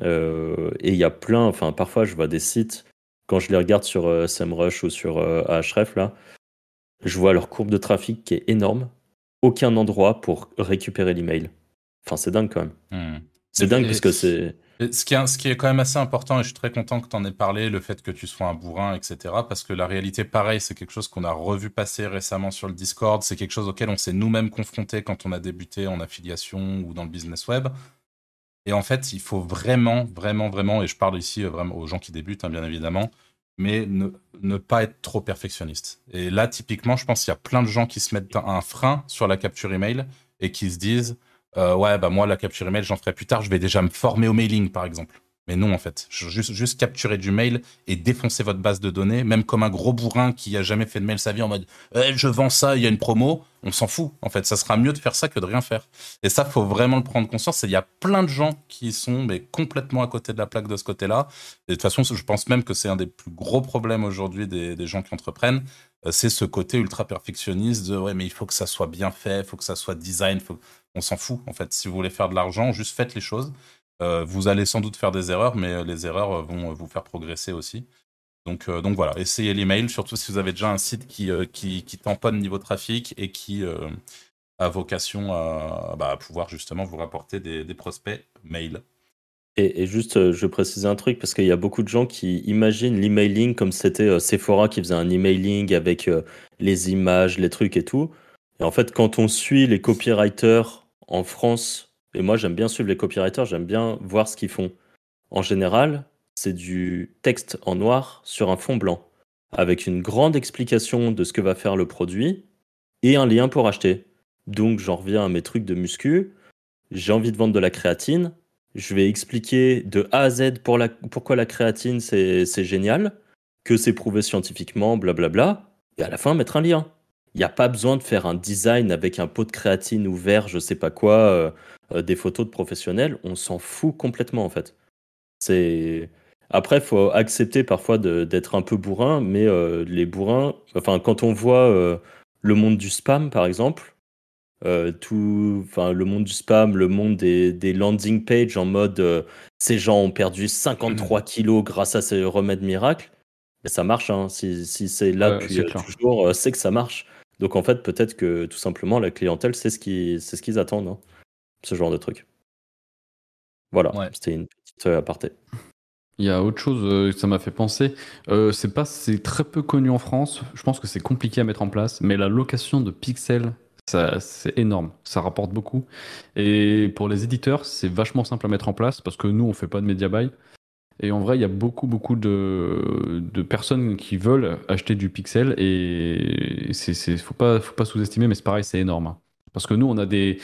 Euh, et il y a plein, enfin, parfois je vois des sites, quand je les regarde sur euh, SEMrush ou sur euh, Ahref, là, je vois leur courbe de trafic qui est énorme. Aucun endroit pour récupérer l'email. Enfin, c'est dingue quand même. Hmm. C'est dingue parce que c'est. Ce qui, est, quand même assez important, et je suis très content que tu en aies parlé, le fait que tu sois un bourrin, etc. Parce que la réalité, pareil, c'est quelque chose qu'on a revu passer récemment sur le Discord. C'est quelque chose auquel on s'est nous-mêmes confrontés quand on a débuté en affiliation ou dans le business web. Et en fait, il faut vraiment, vraiment, vraiment, et je parle ici euh, vraiment aux gens qui débutent, hein, bien évidemment, mais ne, pas être trop perfectionniste. Et là, typiquement, je pense qu'il y a plein de gens qui se mettent un frein sur la capture email et qui se disent euh, ouais, bah moi, la capture email, j'en ferai plus tard. Je vais déjà me former au mailing, par exemple. Mais non, en fait. Juste, juste capturer du mail et défoncer votre base de données, même comme un gros bourrin qui a jamais fait de mail sa vie en mode eh, je vends ça, il y a une promo. On s'en fout. En fait, ça sera mieux de faire ça que de rien faire. Et ça, faut vraiment le prendre conscience. Il y a plein de gens qui sont mais, complètement à côté de la plaque de ce côté-là. De toute façon, je pense même que c'est un des plus gros problèmes aujourd'hui des, des gens qui entreprennent. Euh, c'est ce côté ultra perfectionniste de ouais, mais il faut que ça soit bien fait, il faut que ça soit design. Faut... On s'en fout, en fait. Si vous voulez faire de l'argent, juste faites les choses. Euh, vous allez sans doute faire des erreurs, mais euh, les erreurs euh, vont vous faire progresser aussi. Donc, donc voilà, essayez l'email, surtout si vous avez déjà un site qui, qui, qui tamponne niveau trafic et qui a vocation à, bah, pouvoir justement vous rapporter des, prospects mail. Et, juste, je précise un truc, parce qu'il y a beaucoup de gens qui imaginent l'emailing comme c'était Sephora qui faisait un emailing avec les images, les trucs et tout. Et en fait, quand on suit les copywriters en France et moi, j'aime bien suivre les copywriters, j'aime bien voir ce qu'ils font. En général, c'est du texte en noir sur un fond blanc, avec une grande explication de ce que va faire le produit et un lien pour acheter. Donc, j'en reviens à mes trucs de muscu. J'ai envie de vendre de la créatine. Je vais expliquer de A à Z pour la, pourquoi la créatine c'est génial, que c'est prouvé scientifiquement, blablabla. Et à la fin, mettre un lien. Il n'y a pas besoin de faire un design avec un pot de créatine ouvert, je sais pas quoi, euh, euh, des photos de professionnels, on s'en fout complètement en fait. C'est après, il faut accepter parfois d'être un peu bourrin, mais euh, les bourrins, enfin, quand on voit le monde du spam, par exemple, tout, enfin, le monde du spam, le monde des, des landing pages en mode ces gens ont perdu 53 mmh. kilos grâce à ces remèdes miracles, mais ça marche. Hein. Si, si c'est là depuis toujours, c'est que ça marche. Donc en fait, peut-être que tout simplement la clientèle, c'est ce qu'ils ce qu'ils attendent. Hein ce genre de truc. Voilà, c'était une petite euh, aparté. Il y a autre chose euh, que ça m'a fait penser. Euh, c'est pas, c'est très peu connu en France. Je pense que c'est compliqué à mettre en place, mais la location de pixels, ça, c'est énorme. Ça rapporte beaucoup. Et pour les éditeurs, c'est vachement simple à mettre en place parce que nous, on fait pas de media buy. Et en vrai, il y a beaucoup, beaucoup de, de personnes qui veulent acheter du pixel et c'est, faut pas, faut pas sous-estimer, mais c'est pareil, c'est énorme. Hein. Parce que nous, on a des,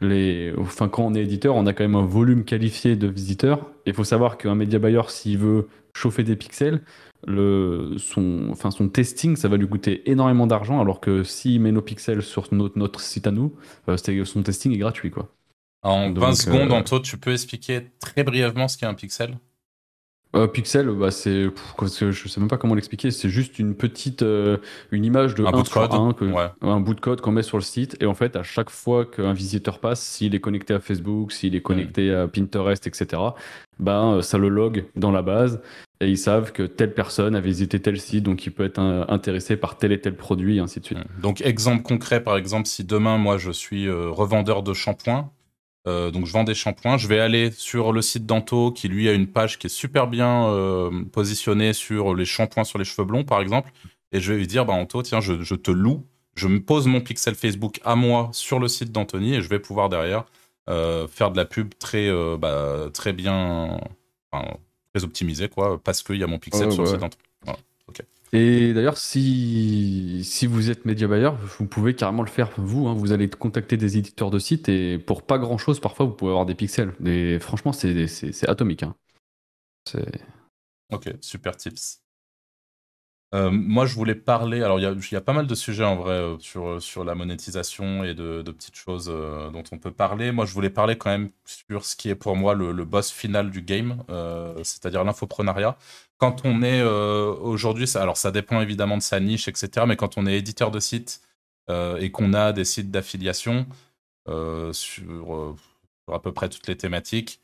les, enfin, quand on est éditeur, on a quand même un volume qualifié de visiteurs. Il faut savoir qu'un média buyer, s'il veut chauffer des pixels, le, son, enfin, son testing, ça va lui coûter énormément d'argent, alors que s'il met nos pixels sur notre, notre site à nous, euh, son testing est gratuit. Quoi. En 20 secondes, euh, Anto, tu peux expliquer très brièvement ce qu'est un pixel? Euh, pixel, bah c'est, je sais même pas comment l'expliquer. C'est juste une petite, euh, une image de un bout de code, un bout de code qu'on met sur le site. Et en fait, à chaque fois qu'un visiteur passe, s'il est connecté à Facebook, s'il est connecté à Pinterest, etc., ben ça le log dans la base et ils savent que telle personne a visité tel site, donc il peut être intéressé par tel et tel produit, et ainsi de suite. Donc exemple concret, par exemple, si demain moi je suis euh, revendeur de shampoing euh, donc je vends des shampoings. Je vais aller sur le site d'Anto qui lui a une page qui est super bien euh, positionnée sur les shampoings sur les cheveux blonds par exemple. Et je vais lui dire, bah Anto, tiens, je, te loue. Je me pose mon pixel Facebook à moi sur le site d'Anthony et je vais pouvoir derrière euh, faire de la pub très, bah, très bien, enfin, très optimisée quoi, parce qu'il y a mon pixel sur le site d'Anto. Et d'ailleurs, si, si vous êtes média buyer, vous pouvez carrément le faire vous. Hein. Vous allez contacter des éditeurs de sites et pour pas grand chose, parfois, vous pouvez avoir des pixels. Et franchement, c'est atomique. Hein. Ok, super tips. Euh, moi, je voulais parler. Alors, il y, a pas mal de sujets en vrai euh, sur, sur la monétisation et de, petites choses euh, dont on peut parler. Moi, je voulais parler quand même sur ce qui est pour moi le, boss final du game, c'est-à-dire l'infoprenariat. Quand on est aujourd'hui, alors ça dépend évidemment de sa niche, etc. Mais quand on est éditeur de site et qu'on a des sites d'affiliation sur, à peu près toutes les thématiques,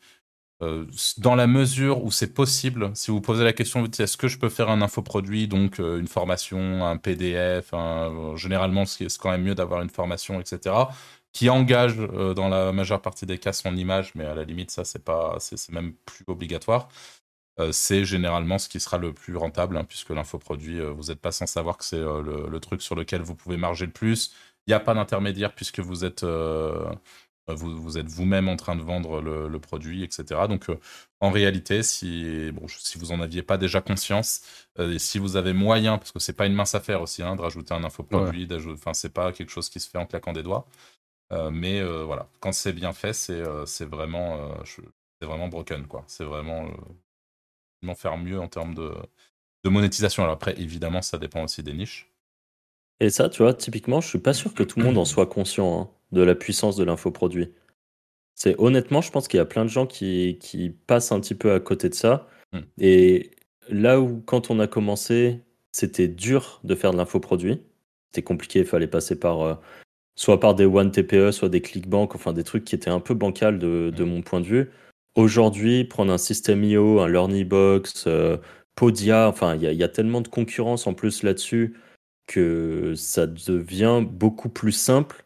euh, dans la mesure où c'est possible, si vous posez la question, est-ce que je peux faire un infoproduit, donc euh, une formation, un PDF, généralement c'est quand même mieux d'avoir une formation, etc., qui engage euh, dans la majeure partie des cas son image, mais à la limite ça c'est pas, c'est même plus obligatoire. c'est généralement ce qui sera le plus rentable, hein, puisque l'infoproduit, vous n'êtes pas sans savoir que c'est le, truc sur lequel vous pouvez marger le plus. Il n'y a pas d'intermédiaire puisque vous êtes euh, vous, êtes vous-même en train de vendre le, produit, etc. Donc, euh, en réalité, si, bon, si vous n'en aviez pas déjà conscience, euh, et si vous avez moyen, parce que c'est pas une mince affaire aussi, hein, de rajouter un infoproduit, ouais. enfin, c'est pas quelque chose qui se fait en claquant des doigts. mais voilà, quand c'est bien fait, c'est vraiment, c'est vraiment broken, quoi. C'est vraiment faire mieux en termes de, de monétisation. Alors après, évidemment, ça dépend aussi des niches. Et ça, tu vois, typiquement, je suis pas sûr que tout le monde en soit conscient hein, de la puissance de l'infoproduit. C'est honnêtement, je pense qu'il y a plein de gens qui, qui, passent un petit peu à côté de ça. Hmm. Et là où, quand on a commencé, c'était dur de faire de l'infoproduit. C'était compliqué, il fallait passer par euh, soit par des one TPE, soit des clickbank, enfin des trucs qui étaient un peu bancals de, de hmm. mon point de vue. Aujourd'hui, prendre un système IO, un LearnyBox, euh, Podia, enfin, il y, y, a tellement de concurrence en plus là-dessus que ça devient beaucoup plus simple.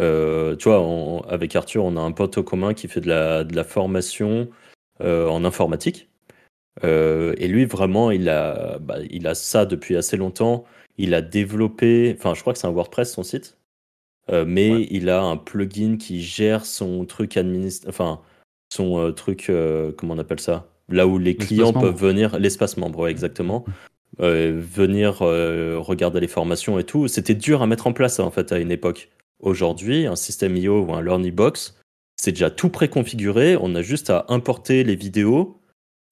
Euh, tu vois, avec Arthur, on a un pote au commun qui fait de la, de la formation euh, en informatique. Euh, et lui, vraiment, il a, bah, il a ça depuis assez longtemps. Il a développé, enfin, je crois que c'est un WordPress son site, mais il a un plugin qui gère son truc administratif, enfin, son truc, comment on appelle ça? Là où les clients peuvent venir, l'espace membre, exactement. Euh, venir euh, regarder les formations et tout. C'était dur à mettre en place en fait à une époque. Aujourd'hui, un système IO ou un Learning Box, c'est déjà tout préconfiguré. On a juste à importer les vidéos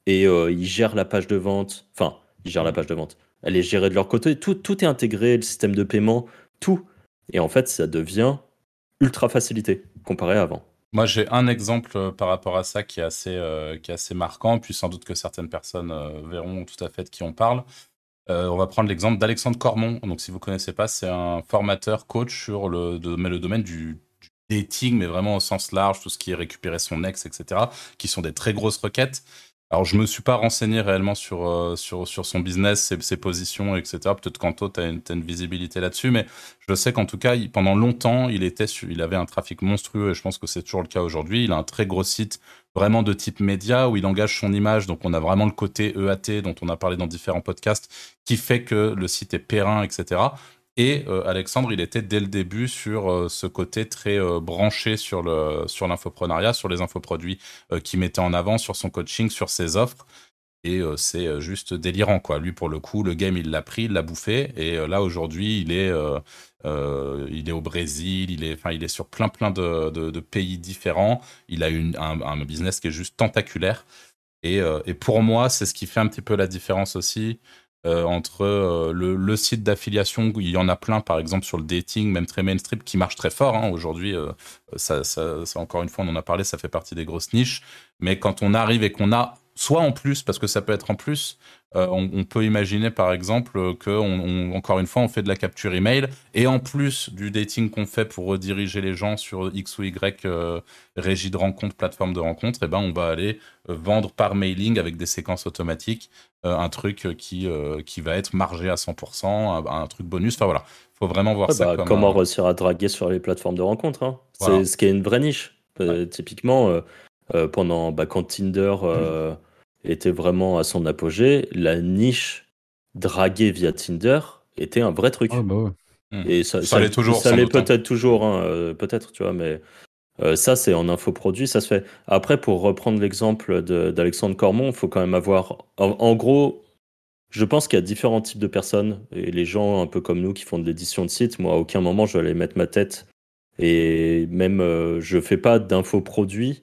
et euh, ils gèrent la page de vente. Enfin, ils gèrent la page de vente. Elle est gérée de leur côté. Tout, tout est intégré, le système de paiement, tout. Et en fait, ça devient ultra facilité comparé à avant. Moi, j'ai un exemple par rapport à ça qui est assez, qui est assez marquant, puis sans doute que certaines personnes verront tout à fait de qui on parle. Euh, on va prendre l'exemple d'Alexandre Cormon. Donc, si vous ne connaissez pas, c'est un formateur coach sur le, le domaine du, dating, mais vraiment au sens large, tout ce qui est récupérer son ex, etc., qui sont des très grosses requêtes. Alors, je me suis pas renseigné réellement sur, euh, son business, ses, positions, etc. Peut-être qu'Anto, tu as, une visibilité là-dessus, mais je sais qu'en tout cas, pendant longtemps, il, était, il avait un trafic monstrueux, et je pense que c'est toujours le cas aujourd'hui. Il a un très gros site vraiment de type média où il engage son image. Donc, on a vraiment le côté EAT dont on a parlé dans différents podcasts qui fait que le site est périn, etc. Et euh, Alexandre, il était dès le début sur euh, ce côté très euh, branché sur le sur l'infoprenariat, sur les infoproduits qu'il mettait en avant, sur son coaching, sur ses offres. Et c'est juste délirant, quoi. Lui, pour le coup, le game, il l'a pris, il l'a bouffé. Et là, aujourd'hui, il est il est au Brésil, il est il est sur plein plein de, de, pays différents. Il a une, un, un, business qui est juste tentaculaire. Et, et pour moi, c'est ce qui fait un petit peu la différence aussi euh, entre euh, le, site d'affiliation, il y en a plein, par exemple sur le dating, même très mainstream, qui marche très fort. Hein. Aujourd'hui, euh, ça, encore une fois, on en a parlé, ça fait partie des grosses niches. Mais quand on arrive et qu'on a soit en plus, parce que ça peut être en plus, on, peut imaginer par exemple que, on, encore une fois, on fait de la capture email et en plus du dating qu'on fait pour rediriger les gens sur X ou Y régie de rencontre, plateforme de rencontre, et eh ben on va aller vendre par mailing avec des séquences automatiques un truc qui, qui va être margé à 100%, un, truc bonus. Enfin voilà, faut vraiment voir ça. Bah, comment réussir à draguer sur les plateformes de rencontre hein. C'est ce qui est une vraie niche. Typiquement, pendant bah, quand Tinder. Mmh était vraiment à son apogée, la niche draguée via Tinder était un vrai truc. Ah, bah hmm. Et ça, ça, toujours. Ça l'est peut-être toujours, hein, euh, peut-être, tu vois, mais euh, ça, c'est en infoproduit, ça se fait. Après, pour reprendre l'exemple d'Alexandre Cormon, il faut quand même avoir. En, gros, je pense qu'il y a différents types de personnes. Et les gens un peu comme nous qui font de l'édition de site, moi, à aucun moment, je vais aller mettre ma tête. Et même, euh, je fais pas d'infoproduit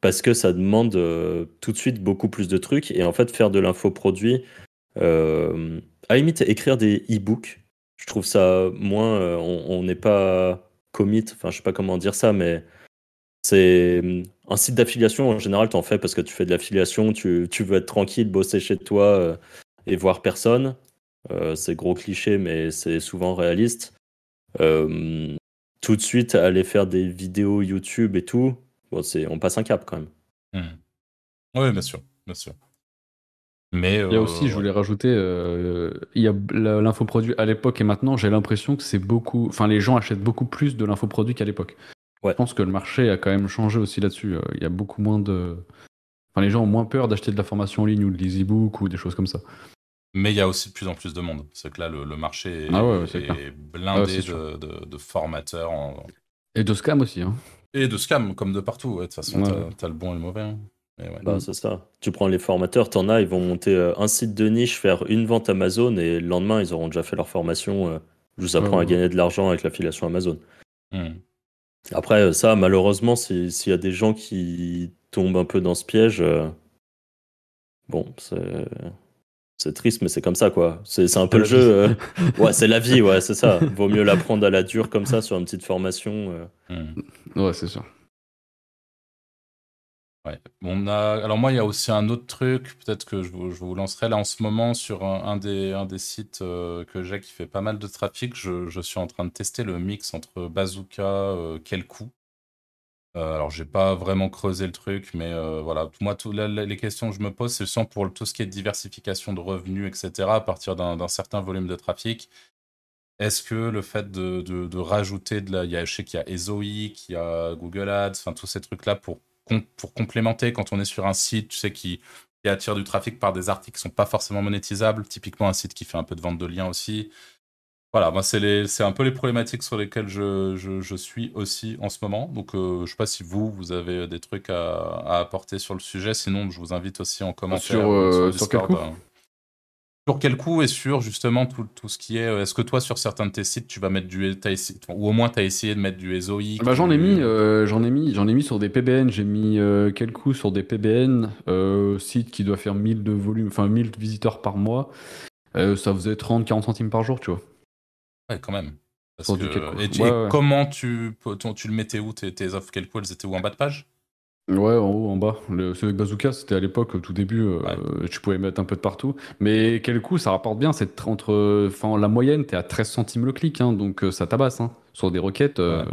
parce que ça demande euh, tout de suite beaucoup plus de trucs. Et en fait, faire de l'infoproduit, euh, à limite, écrire des e-books, je trouve ça moins. On n'est pas commit, enfin, je sais pas comment dire ça, mais c'est un site d'affiliation en général, tu en fais parce que tu fais de l'affiliation, tu, veux être tranquille, bosser chez toi et voir personne. c'est gros cliché, mais c'est souvent réaliste. tout de suite, aller faire des vidéos YouTube et tout, on passe un cap quand même. Hmm. Oui, bien sûr, bien sûr. Mais il y a aussi, je euh, voulais rajouter, euh, il y a l'infoproduit à l'époque et maintenant, j'ai l'impression que c'est beaucoup, enfin les gens achètent beaucoup plus de l'infoproduit qu'à l'époque. Je pense que le marché a quand même changé aussi là-dessus. Euh, il y a beaucoup moins de, enfin les gens ont moins peur d'acheter de la formation en ligne ou des e-books ou des choses comme ça. Mais il y a aussi de plus en plus de monde. C'est que là, le, marché est, ah blindé ah de, formateurs. Et de scam aussi. Hein. Et de scam, comme de partout. De toute façon, t'as, le bon et le mauvais. Hein. Bah, c'est ça. Tu prends les formateurs, t'en as, ils vont monter euh, un site de niche, faire une vente Amazon et le lendemain, ils auront déjà fait leur formation. Euh, je vous apprends à gagner de l'argent avec l'affiliation Amazon. Hmm. Après, euh, ça, malheureusement, s'il y a des gens qui tombes un peu dans ce piège. euh, Bon, c'est. C'est triste, mais c'est comme ça, quoi. C'est c'est un peu le jeu. euh, Ouais, c'est la vie, ouais, c'est ça. Vaut mieux l'apprendre à la dure comme ça sur une petite formation. euh. Hmm. Ouais, c'est sûr. Ouais. On a... Alors moi, il y a aussi un autre truc, peut-être que je vous, lancerai là en ce moment sur un, des, sites euh, que j'ai qui fait pas mal de trafic. Je, suis en train de tester le mix entre Bazooka, euh, quel coup. Euh, alors, j'ai pas vraiment creusé le truc, mais euh, voilà. Moi, les questions que je me pose, c'est sans pour tout ce qui est diversification de revenus, etc., à partir d'un certain volume de trafic. Est-ce que le fait de, rajouter de la. Je sais qu'il y a Ezoic, il y a Google Ads, enfin tous ces trucs-là pour, com- pour complémenter quand on est sur un site, tu sais, qui, qui attire du trafic par des articles qui sont pas forcément monétisables, typiquement un site qui fait un peu de vente de liens aussi. Voilà, moi, c'est les- c'est un peu les problématiques sur lesquelles je, je, je suis aussi en ce moment. Donc, euh, je sais pas si vous, vous avez des trucs à, à apporter sur le sujet. Sinon, je vous invite aussi en commentaire. Sur, euh, le sur quel Discord, coup? euh, sur quel coup et sur justement tout, tout ce qui est. euh, Est-ce que toi, sur certains de tes sites, tu vas mettre du. ou au moins, tu as essayé de mettre du ESOI Bah, j'en ai mis, euh, j'en ai mis, j'en ai mis sur des PBN. J'ai mis euh, quelques coups sur des PBN, euh, site qui doit faire 1000 de volume, enfin 1000 visiteurs par mois. Ça faisait 30-40 centimes par jour, tu vois. Ouais, quand même. Parce que- quel et, tu- Ouais, et ouais. comment tu, tu le mettais où tes, tes offres? Quel coup Elles étaient où? En bas de page? Ouais, en haut, en bas. Le, celui avec Bazooka, c'était à l'époque, au tout début, euh, Ouais. tu pouvais mettre un peu de partout. Mais quel coup, ça rapporte bien. C'est tr- entre, enfin, la moyenne, t'es à 13 centimes le clic, hein, donc euh, ça tabasse. Hein. Sur des requêtes, euh,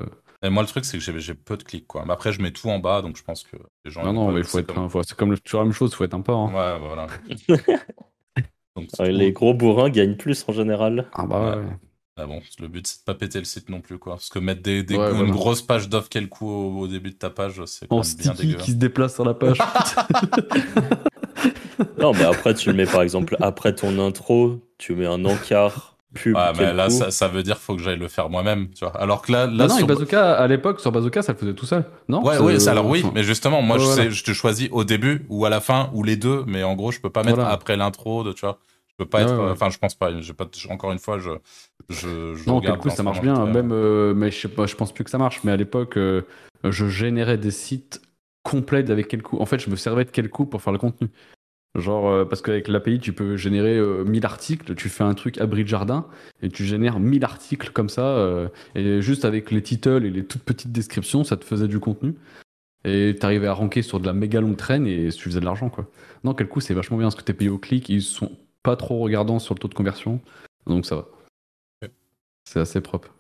Et moi, le truc, c'est que j'ai j'ai peu de clics. Quoi. Mais après, je mets tout en bas, donc je pense que les gens. non, non, mais il faut c'est être, comme- un- faut- c'est comme le- toujours la même chose, faut être un pas. Hein. Ouais, voilà. donc, Ouais, Les gros bourrins gagnent plus en général. Ah bah ouais. Ouais. Ah bon, le but, c'est de pas péter le site non plus, quoi. Parce que mettre des, des- Ouais, une voilà. grosse page d'offres quel coup au, au début de ta page, c'est quand En même bien dégueu. qui se déplace sur la page. Non, mais après, tu le mets par exemple après ton intro, tu mets un encart pub. Ah, mais là, ça, ça veut dire qu'il faut que j'aille le faire moi-même, tu vois. Alors que là, là non, sur... Bazooka, à l'époque, sur Bazooka, ça le faisait tout seul. Non? Ouais, oui, ça, alors oui, enfin, mais justement, moi, Ouais, je, voilà. sais, je te choisis au début ou à la fin ou les deux, mais en gros, je peux pas mettre Voilà. après l'intro, de, tu vois. Pas être, ouais. enfin, je pense pas. Encore une fois, je, je, je Non, regarde quel coup, ça marche bien. te- Même, euh, mais je sais pas, je pense plus que ça marche. Mais à l'époque, euh, je générais des sites complets avec quel coup. En fait, je me servais de quel coup pour faire le contenu. Genre, euh, parce qu'avec l'API, tu peux générer euh, 1000 articles, tu fais un truc abri de jardin, et tu génères 1000 articles comme ça, euh, et juste avec les titles et les toutes petites descriptions, ça te faisait du contenu. Et t'arrivais à ranker sur de la méga longue traîne, et tu faisais de l'argent, quoi. Non, quel coup, c'est vachement bien, parce que t'es payé au clic, ils sont pas trop regardants sur le taux de conversion, donc ça va. C'est assez propre.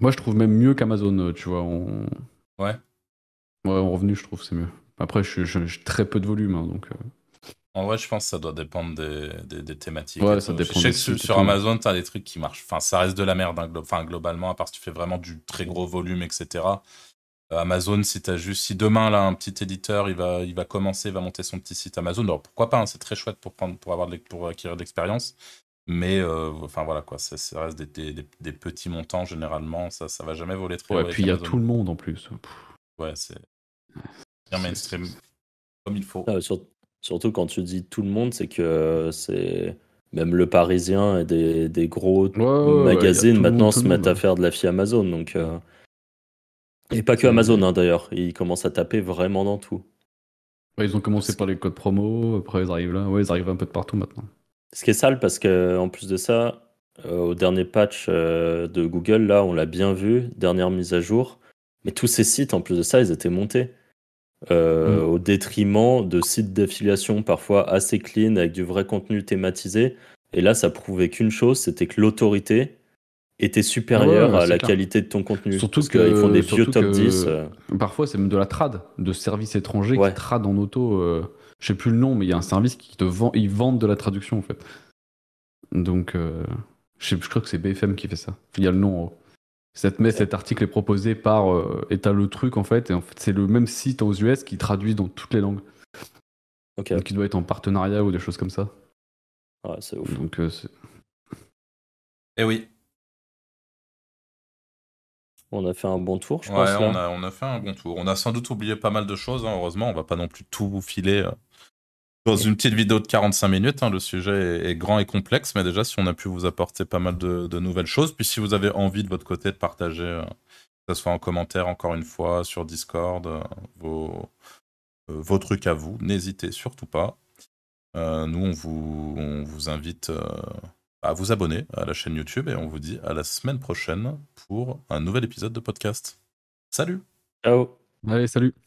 Moi, je trouve même mieux qu'Amazon, euh, tu vois. En... Ouais. Ouais, en revenu, je trouve c'est mieux. Après, je j'ai très peu de volume, hein, donc. euh, En vrai, je pense que ça doit dépendre des, des, des thématiques. Ouais, ça dépend Je sais que sur, sur. Amazon, tu as des trucs qui marchent. Enfin, ça reste de la merde, hein, glo- enfin, globalement, à part si tu fais vraiment du très gros volume, etc. Euh, Amazon, si t'as juste, si demain là un petit éditeur, il va, il va commencer, il va monter son petit site Amazon. Alors pourquoi pas hein, C'est très chouette pour prendre, pour avoir, de pour acquérir de l'expérience. Mais euh, enfin voilà quoi, ça, ça reste des, des- des- des petits montants généralement. Ça, ça va jamais voler Ouais, avec puis il y a tout le monde en plus. Pff, Ouais, c'est bien mainstream comme il faut. Ah, sur- surtout quand tu dis tout le monde, c'est que euh, c'est même le Parisien et des, des gros Ouais, ouais, magazines monde, maintenant tout se mettent à faire de la fille Amazon. Donc, euh, Et pas que C'est- Amazon hein, d'ailleurs, ils commencent à taper vraiment dans tout. Ouais, ils ont commencé par les codes promo, après ils arrivent là. Ouais, ils arrivent un peu de partout maintenant. Ce qui est sale parce que en plus de ça, euh, au dernier patch euh, de Google, là, on l'a bien vu, dernière mise à jour. Mais tous ces sites, en plus de ça, ils étaient montés euh, Mm. au détriment de sites d'affiliation parfois assez clean avec du vrai contenu thématisé. Et là, ça prouvait qu'une chose, c'était que l'autorité était supérieure Ouais, ouais, à la clair. qualité de ton contenu. Surtout parce qu'ils font des vieux top que- 10. euh, Parfois, c'est même de la trad, de services étrangers Ouais. qui tradent en auto. euh, je sais plus le nom, mais il y a un service qui te vend, ils vendent de la traduction en fait. Donc, euh, je, sais- je crois que c'est BFM qui fait ça. Il y a le nom en haut. Cette, mais cet article est proposé par. Euh, et t'as le truc en fait, et en fait, c'est le même site aux US qui traduit dans toutes les langues. Ok, Donc, il doit être en partenariat ou des choses comme ça. ouais, c'est ouf. Donc, euh, c'est- Et oui, On a fait un bon tour, je Ouais, pense. on a, on a fait un bon tour. On a sans doute oublié pas mal de choses, hein, heureusement. On va pas non plus tout vous filer euh, dans une petite vidéo de 45 minutes. hein. Le sujet est, est grand et complexe, mais déjà, si on a pu vous apporter pas mal de, de nouvelles choses, puis si vous avez envie de votre côté de partager euh, Que ce soit en commentaire, encore une fois, sur Discord, vos, vos trucs à vous. N'hésitez surtout pas. nous, on vous, on vous invite à vous abonner à la chaîne YouTube et on vous dit à la semaine prochaine pour un nouvel épisode de podcast. Salut! Ciao! Allez, salut